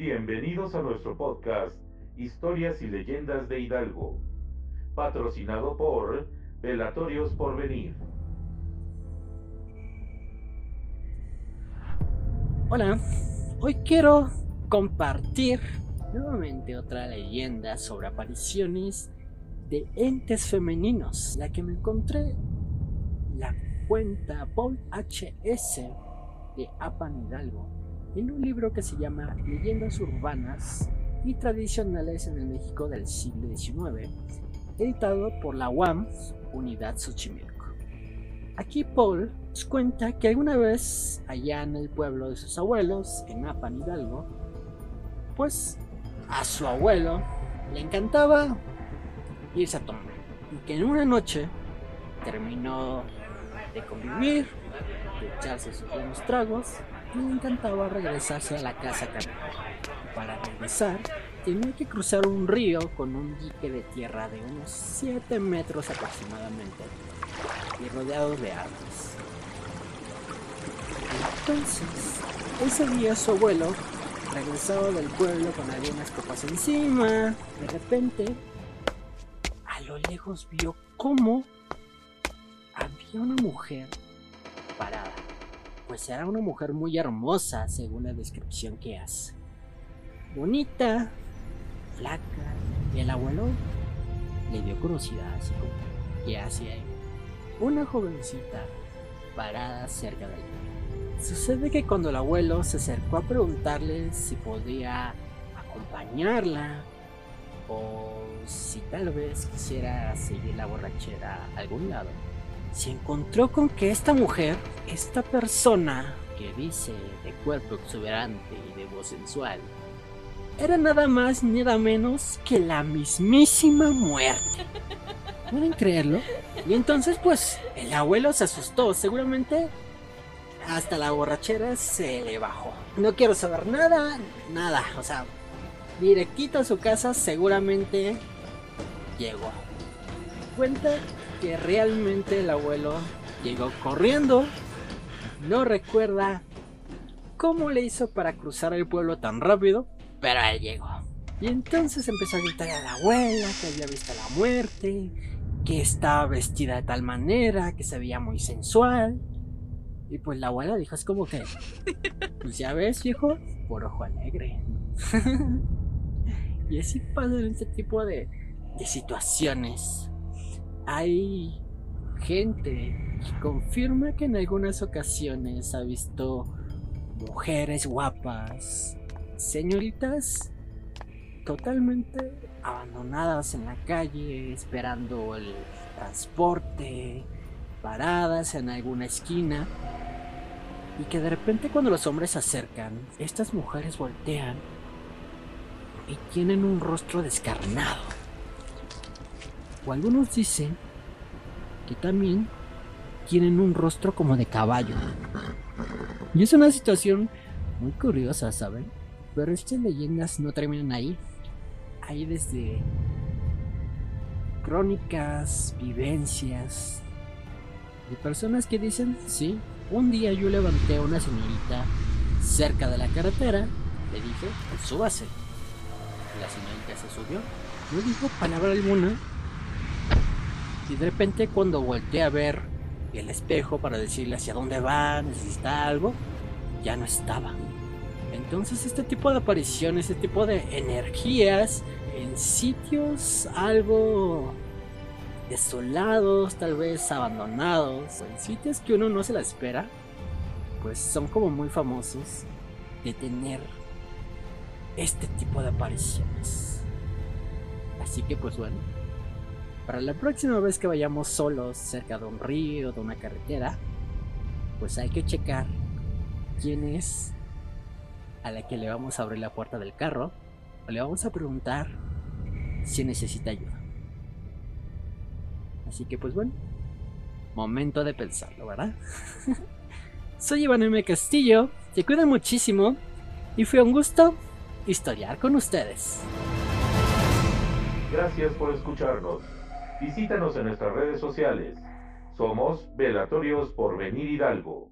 Bienvenidos a nuestro podcast Historias y Leyendas de Hidalgo, patrocinado por Velatorios Porvenir. Hola, hoy quiero compartir nuevamente otra leyenda sobre apariciones de entes femeninos, la que me encontré la cuenta Paul HS de Apan Hidalgo en un libro que se llama Leyendas Urbanas y Tradicionales en el México del siglo XIX, editado por la UAM Unidad Xochimilco. Aquí Paul nos cuenta que alguna vez allá en el pueblo de sus abuelos, en Apan Hidalgo, pues a su abuelo le encantaba irse a tomar y que en una noche terminó de convivir, de echarse sus buenos tragos le encantaba regresarse a la casa Para regresar, tenía que cruzar un río con un dique de tierra de unos 7 metros aproximadamente y rodeado de árboles. Entonces, ese día su abuelo, regresado del pueblo con algunas copas encima, de repente, a lo lejos vio cómo había una mujer parada pues era una mujer muy hermosa según la descripción que hace. Bonita, flaca, y el abuelo le dio curiosidad así como, ¿qué hace ahí? Una jovencita parada cerca de él. Sucede que cuando el abuelo se acercó a preguntarle si podía acompañarla o si tal vez quisiera seguir la borrachera a algún lado, se encontró con que esta mujer, esta persona que dice de cuerpo exuberante y de voz sensual, era nada más ni nada menos que la mismísima muerte. ¿Pueden creerlo? Y entonces pues el abuelo se asustó, seguramente hasta la borrachera se le bajó. No quiero saber nada, nada, o sea, directito a su casa seguramente llegó. Cuenta que realmente el abuelo llegó corriendo. No recuerda cómo le hizo para cruzar el pueblo tan rápido, pero él llegó. Y entonces empezó a gritar a la abuela que había visto la muerte, que estaba vestida de tal manera, que se veía muy sensual. Y pues la abuela dijo, es como que, pues ya ves, viejo, por ojo alegre. y así pasan este tipo de, de situaciones hay gente que confirma que en algunas ocasiones ha visto mujeres guapas, señoritas totalmente abandonadas en la calle esperando el transporte, paradas en alguna esquina y que de repente cuando los hombres se acercan, estas mujeres voltean y tienen un rostro descarnado o algunos dicen que también tienen un rostro como de caballo. Y es una situación muy curiosa, ¿saben? Pero estas leyendas no terminan ahí. Hay desde crónicas, vivencias de personas que dicen, sí, un día yo levanté a una señorita cerca de la carretera, le dije, pues súbase. La señorita se subió, no dijo palabra alguna, y de repente cuando volteé a ver el espejo para decirle hacia dónde va, necesita algo, ya no estaba. Entonces este tipo de apariciones, este tipo de energías en sitios algo desolados, tal vez abandonados, en sitios que uno no se la espera, pues son como muy famosos de tener este tipo de apariciones. Así que pues bueno, para la próxima vez que vayamos solos cerca de un río, de una carretera, pues hay que checar quién es a la que le vamos a abrir la puerta del carro o le vamos a preguntar si necesita ayuda. Así que pues bueno, momento de pensarlo, ¿verdad? Soy Iván M. Castillo, te cuidan muchísimo y fue un gusto historiar con ustedes. Gracias por escucharnos. Visítanos en nuestras redes sociales. Somos Velatorios por Venir Hidalgo.